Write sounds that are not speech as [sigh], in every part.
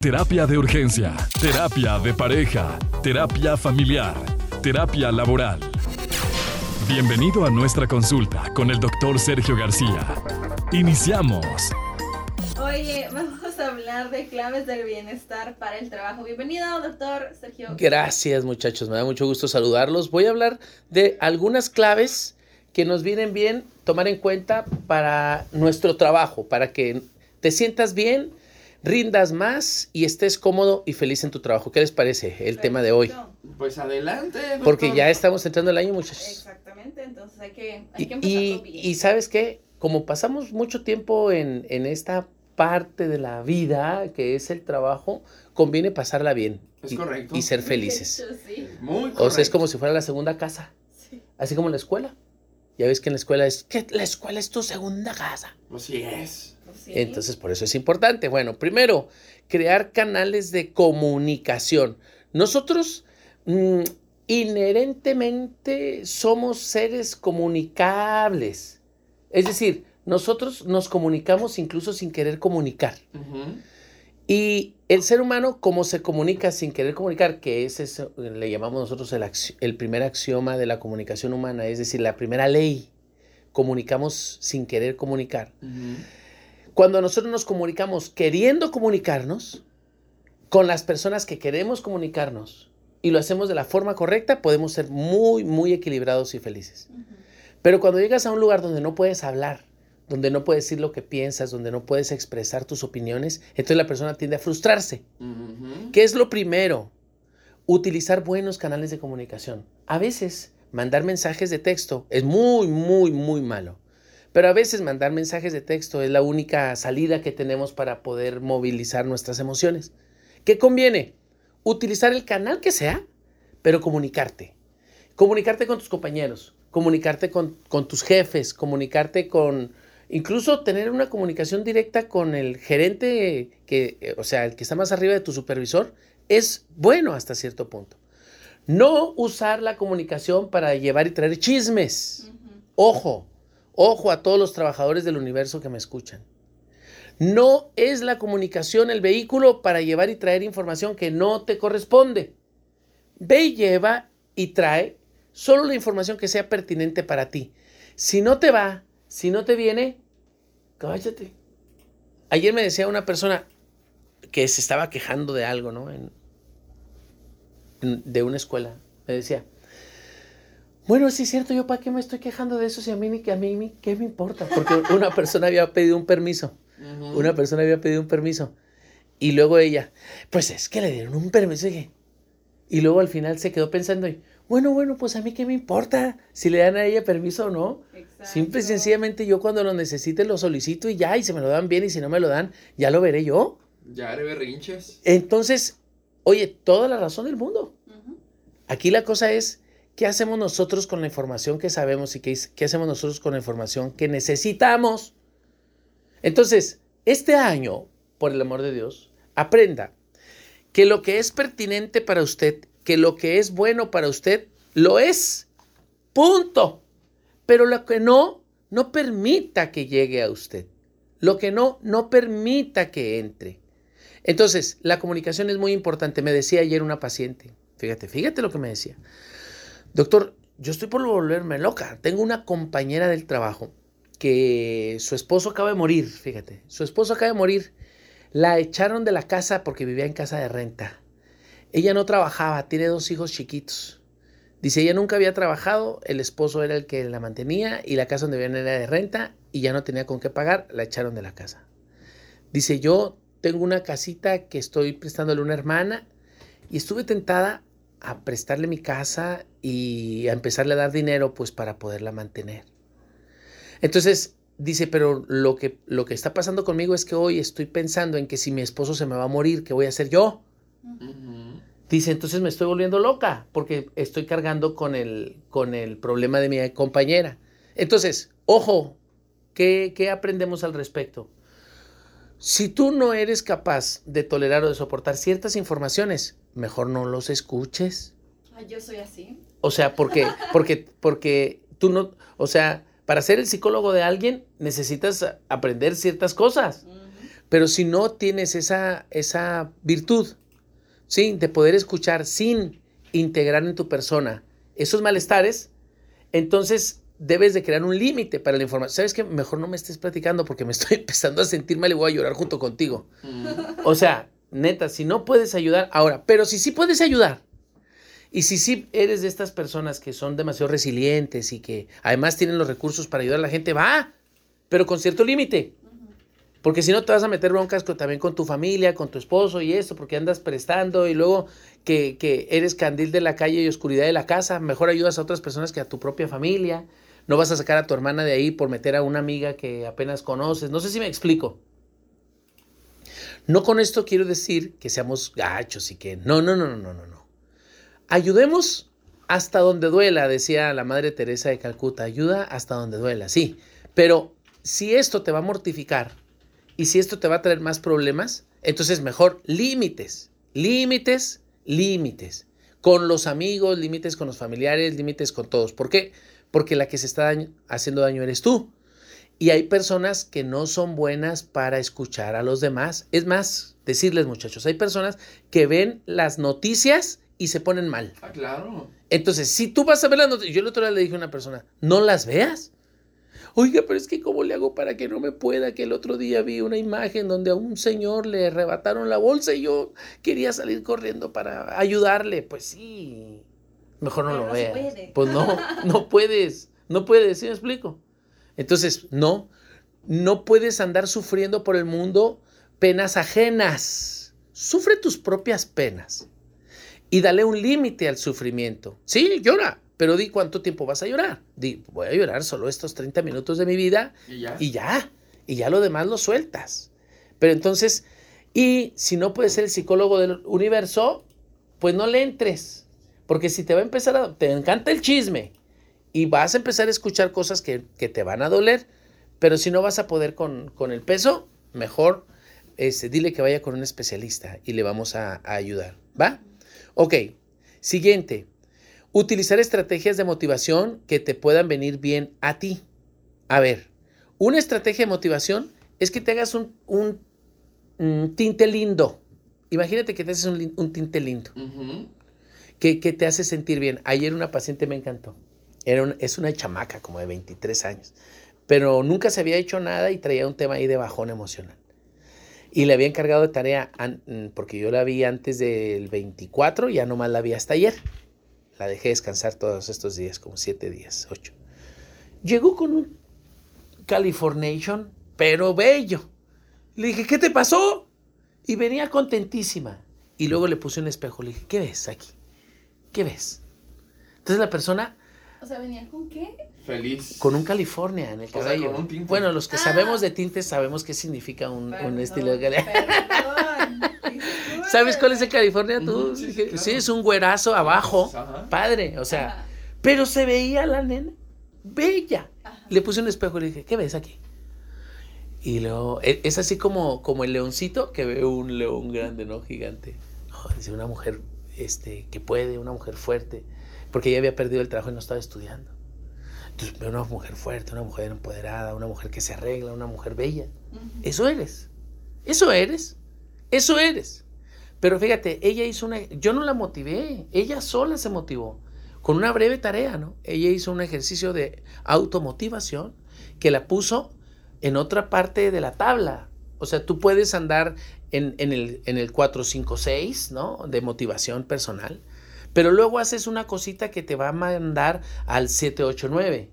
Terapia de urgencia, terapia de pareja, terapia familiar, terapia laboral. Bienvenido a nuestra consulta con el doctor Sergio García. Iniciamos. Oye, [laughs] vamos a hablar de claves del bienestar para el trabajo. Bienvenido, doctor Sergio. Gracias, muchachos. Me da mucho gusto saludarlos. Voy a hablar de algunas claves que nos vienen bien tomar en cuenta para nuestro trabajo, para que te sientas bien, rindas más y estés cómodo y feliz en tu trabajo. ¿Qué les parece el tema de hoy? Pues adelante. doctor. Porque ya estamos entrando el año, muchachos. Exactamente, entonces hay que, hay que Y, empezarlo y, bien. y sabes qué, como pasamos mucho tiempo en, en esta parte de la vida que es el trabajo, conviene pasarla bien Es y, correcto. y ser [laughs] felices. hecho, sí. Muy correcto. O sea, es como si fuera la segunda casa, Sí. así como en la escuela. Ya ves que en la escuela es que la escuela es tu segunda casa. Así es. Sí. Entonces, por eso es importante. Bueno, primero, crear canales de comunicación. Nosotros mm, inherentemente somos seres comunicables. Es decir, nosotros nos comunicamos incluso sin querer comunicar. Y el ser humano, como se comunica sin querer comunicar, que es eso, le llamamos nosotros el, el primer axioma de la comunicación humana, es decir, la primera ley, comunicamos sin querer comunicar. Ujú. Cuando nosotros nos comunicamos queriendo comunicarnos con las personas que queremos comunicarnos y lo hacemos de la forma correcta, podemos ser muy, muy equilibrados y felices. Pero cuando llegas a un lugar donde no puedes hablar, donde no puedes decir lo que piensas, donde no puedes expresar tus opiniones, entonces la persona tiende a frustrarse. Ujú. ¿Qué es lo primero? Utilizar buenos canales de comunicación. A veces mandar mensajes de texto es muy, muy, muy malo. Pero a veces mandar mensajes de texto es la única salida que tenemos para poder movilizar nuestras emociones. ¿Qué conviene? Utilizar el canal que sea, pero comunicarte. Comunicarte con tus compañeros, comunicarte con, con tus jefes, comunicarte con... Incluso tener una comunicación directa con el gerente, que, o sea, el que está más arriba de tu supervisor, es bueno hasta cierto punto. No usar la comunicación para llevar y traer chismes. Ojo, ojo a todos los trabajadores del universo que me escuchan. No es la comunicación el vehículo para llevar y traer información que no te corresponde. Ve y lleva y trae solo la información que sea pertinente para ti. Si no te va, si no te viene, cállate. Ayer me decía una persona que se estaba quejando de algo, ¿no? En- de una escuela. Me decía, bueno, sí es cierto, yo para qué me estoy quejando de eso si a mí ni que a mí ni- qué me importa, porque una persona había pedido un permiso, una persona había pedido un permiso y luego ella, pues es que le dieron un permiso y, dije- y luego al final se quedó pensando bueno, bueno, pues a mí qué me importa si le dan a ella permiso o no. Simple y Exacto. sencillamente yo cuando lo necesite lo solicito y ya, y si me lo dan bien y si no me lo dan, ya lo veré yo. Ya haré berrinches. Entonces, oye, toda la razón del mundo. Aquí la cosa es, ¿qué hacemos nosotros con la información que sabemos y qué, hacemos nosotros con la información que necesitamos? Entonces, este año, por el amor de Dios, aprenda que lo que es pertinente para usted, que lo que es bueno para usted, lo es. Punto. Pero lo que no, no permita que llegue a usted. Lo que no, no permita que entre. Entonces, la comunicación es muy importante. Me decía ayer una paciente, fíjate, fíjate lo que me decía. Doctor, yo estoy por volverme loca. Tengo una compañera del trabajo que su esposo acaba de morir, fíjate. Su esposo acaba de morir. La echaron de la casa porque vivía en casa de renta. Ella no trabajaba, tiene dos hijos chiquitos. Dice, ella nunca había trabajado, el esposo era el que la mantenía y la casa donde vivían era de renta y ya no tenía con qué pagar, la echaron de la casa. Dice, yo tengo una casita que estoy prestándole a una hermana y estuve tentada a prestarle mi casa y a empezarle a dar dinero pues para poderla mantener. Entonces dice, pero lo que, lo que está pasando conmigo es que hoy estoy pensando en que si mi esposo se me va a morir, ¿qué voy a hacer yo? Dice, entonces me estoy volviendo loca porque estoy cargando con el, con el problema de mi compañera. Entonces, ojo, ¿qué, qué aprendemos al respecto? Si tú no eres capaz de tolerar o de soportar ciertas informaciones, mejor no los escuches. Ay, yo soy así. O sea, porque, [laughs] porque, porque tú no, o sea, para ser el psicólogo de alguien necesitas aprender ciertas cosas. Pero si no tienes esa, esa virtud, ¿sí? De poder escuchar sin integrar en tu persona esos malestares, entonces debes de crear un límite para la información. ¿Sabes qué? Mejor no me estés platicando porque me estoy [laughs] empezando a sentir mal y voy a llorar junto contigo. O sea, neta, si no puedes ayudar, ahora, pero si sí puedes ayudar, y si sí eres de estas personas que son demasiado resilientes y que además tienen los recursos para ayudar a la gente, va, pero con cierto límite. Porque si no te vas a meter broncas también con tu familia, con tu esposo y esto, porque andas prestando y luego que, que, eres candil de la calle y oscuridad de la casa, mejor ayudas a otras personas que a tu propia familia. No vas a sacar a tu hermana de ahí por meter a una amiga que apenas conoces. No sé si me explico. No con esto quiero decir que seamos gachos y que no, no, no, no, no, no. Ayudemos hasta donde duela, decía la Madre Teresa de Calcuta. Ayuda hasta donde duela, sí. Pero si esto te va a mortificar, y si esto te va a traer más problemas, entonces mejor límites, límites, límites. Con los amigos, límites con los familiares, límites con todos. ¿Por qué? Porque la que se está haciendo daño eres tú. Y hay personas que no son buenas para escuchar a los demás. Es más, decirles muchachos, hay personas que ven las noticias y se ponen mal. Ah, claro. Entonces, si tú vas a ver las noticias, yo el otro día le dije a una persona, no las veas. Oiga, pero es que ¿cómo le hago para que no me pueda? Que el otro día vi una imagen donde a un señor le arrebataron la bolsa y yo quería salir corriendo para ayudarle. Pues sí, mejor no lo no veas. Pues no, no puedes, no puedes, ¿sí me explico? Entonces, no, no puedes andar sufriendo por el mundo penas ajenas. Sufre tus propias penas y dale un límite al sufrimiento. Sí, llora, pero di cuánto tiempo vas a llorar. Di, voy a llorar solo estos 30 minutos de mi vida y ya. Y ya, y ya lo demás lo sueltas. Pero entonces, y si no puedes ser el psicólogo del universo, pues no le entres. Porque si te va a empezar a... Te encanta el chisme y vas a empezar a escuchar cosas que, te van a doler, pero si no vas a poder con, el peso, mejor este, dile que vaya con un especialista y le vamos a, ayudar. ¿Va? Ok, siguiente. Utilizar estrategias de motivación que te puedan venir bien a ti. A ver, una estrategia de motivación es que te hagas un, tinte lindo. Imagínate que te haces un, tinte lindo. Que, te hace sentir bien. Ayer una paciente me encantó. Era es una chamaca como de 23 años. Pero nunca se había hecho nada y traía un tema ahí de bajón emocional. Y le había encargado de tarea, porque yo la vi antes del 24, ya nomás la vi hasta ayer. La dejé descansar todos estos días, como siete días, ocho. Llegó con un Californation, pero bello. Le dije, ¿qué te pasó? Y venía contentísima. Y luego le puse un espejo. Le dije, ¿qué ves aquí? ¿Qué ves? Entonces la persona... O sea, ¿venía con qué? Feliz. Con un California en el cabello. Bueno, los que ah. sabemos de tintes sabemos qué significa un, estilo de California. [laughs] ¿Sabes cuál es el California tú? sí, es un güerazo abajo, padre, o sea, pero se veía la nena bella. Le puse un espejo y le dije, ¿qué ves aquí? Y luego, e, es así como, como el leoncito que ve un león grande, ¿no? Gigante. No, dice una mujer este, que puede, una mujer fuerte, porque ella había perdido el trabajo y no estaba estudiando. Entonces una mujer fuerte, una mujer empoderada, una mujer que se arregla, una mujer bella. Eso eres. Eso eres. Eso eres. Pero fíjate, ella hizo una, yo no la motivé, ella sola se motivó, con una breve tarea, ¿no? Ella hizo un ejercicio de automotivación que la puso en otra parte de la tabla. O sea, tú puedes andar en, el, en el 4, 5, 6, ¿no? De motivación personal, pero luego haces una cosita que te va a mandar al 7, 8, 9.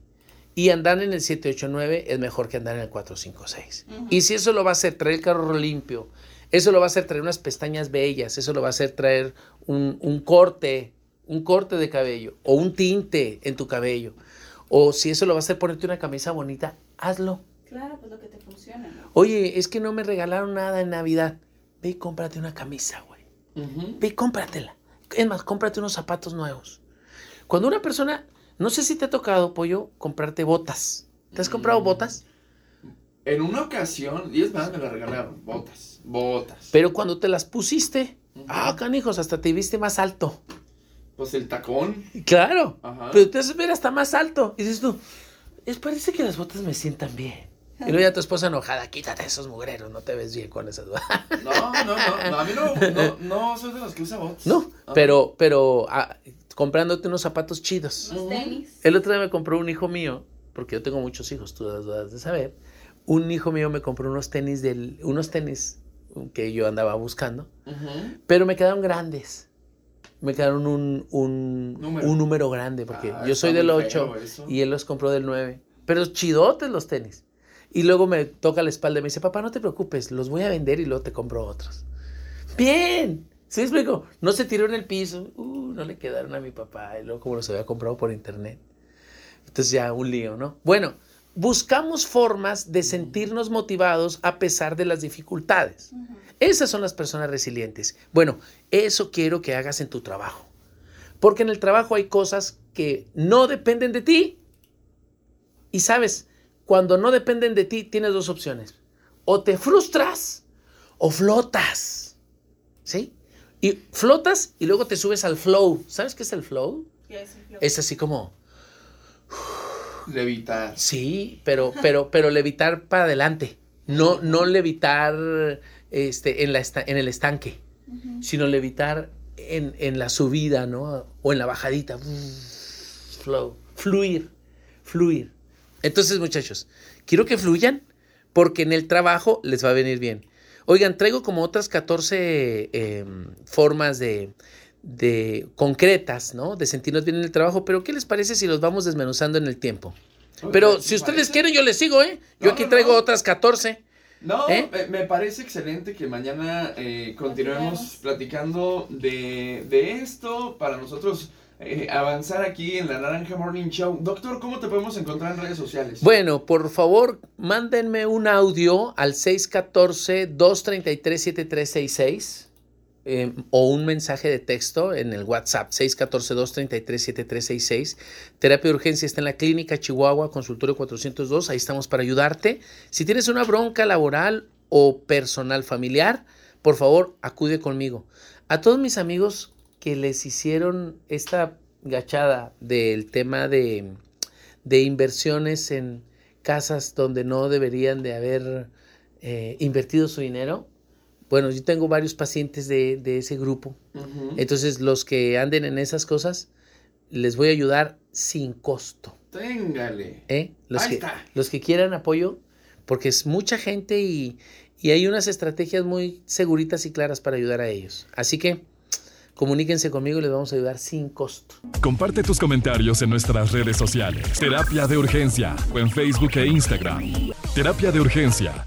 Y andar en el 789 es mejor que andar en el 456. Y si eso lo va a hacer, traer el carro limpio, eso lo va a hacer traer unas pestañas bellas, eso lo va a hacer traer un, corte, un corte de cabello o un tinte en tu cabello. O si eso lo va a hacer ponerte una camisa bonita, hazlo. Claro, pues lo que te funciona. Oye, es que no me regalaron nada en Navidad. Ve y cómprate una camisa, güey. Ve y cómpratela. Es más, cómprate unos zapatos nuevos. Cuando una persona, no sé si te ha tocado, pollo, comprarte botas. ¿Te has comprado mm. botas? En una ocasión, y es más, me la regalaron, botas. Botas. Pero cuando te las pusiste, ah, canijos, hasta te viste más alto. Pues el tacón. Claro. Pero te haces ver hasta más alto. Y dices tú, es, parece que las botas me sientan bien. Y luego ya tu esposa enojada, quítate esos mugreros, no te ves bien con esas. [laughs] No, no, no, no, a mí no, no, no soy de los que usa bots. No, Ah. pero, pero ah, comprándote unos zapatos chidos. Los tenis. El otro día me compró un hijo mío, porque yo tengo muchos hijos, tú las debes de saber. Un hijo mío me compró unos tenis del, unos tenis que yo andaba buscando, pero me quedaron grandes. Me quedaron un, un, Número. un número grande, porque Ah, yo soy del muy 8 feo eso. y él los compró del 9. Pero chidotes los tenis. Y luego me toca la espalda y me dice, papá, no te preocupes, los voy a vender y luego te compro otros. Bien, ¿sí explico? No se tiró en el piso, uh, no le quedaron a mi papá, y luego como los había comprado por internet. Entonces ya un lío, ¿no? Bueno, buscamos formas de sentirnos motivados a pesar de las dificultades. Esas son las personas resilientes. Bueno, eso quiero que hagas en tu trabajo. Porque en el trabajo hay cosas que no dependen de ti. Y sabes, cuando no dependen de ti, tienes dos opciones. O te frustras o flotas. ¿Sí? Y flotas y luego te subes al flow. ¿Sabes qué es el flow? ¿Qué es el flow? Es así como, Levitar. sí, pero, pero, pero levitar para adelante. No, no levitar este, en, la esta- en el estanque, sino levitar en, en la subida, ¿no? O en la bajadita. Flow. Fluir. Fluir. Entonces, muchachos, quiero que fluyan porque en el trabajo les va a venir bien. Oigan, traigo como otras 14 eh, formas de, de concretas, ¿no? De sentirnos bien en el trabajo, pero ¿qué les parece si los vamos desmenuzando en el tiempo? Pero si ¿me ustedes parece? quieren, yo les sigo, ¿eh? Yo No, aquí traigo no. otras 14. No, ¿Eh? me, me parece excelente que mañana eh, continuemos Continuemos. platicando de, de esto para nosotros eh, avanzar aquí en la Naranja Morning Show. Doctor, ¿cómo te podemos encontrar en redes sociales? Bueno, por favor, mándenme un audio al 614-233-7366 eh, o un mensaje de texto en el WhatsApp 614-233-7366. Terapia de urgencia está en la clínica Chihuahua, consultorio 402. Ahí estamos para ayudarte. Si tienes una bronca laboral o personal familiar, por favor, acude conmigo. A todos mis amigos que les hicieron esta gachada del tema de de inversiones en casas donde no deberían de haber eh, invertido su dinero. Bueno, yo tengo varios pacientes de, de ese grupo. Entonces, los que anden en esas cosas, les voy a ayudar sin costo. Téngale. ¿eh? Los, Ahí que, está. los que quieran apoyo, porque es mucha gente y, y hay unas estrategias muy seguritas y claras para ayudar a ellos. Así que comuníquense conmigo y les vamos a ayudar sin costo. Comparte tus comentarios en nuestras redes sociales. Terapia de Urgencia o en Facebook e Instagram. Terapia de Urgencia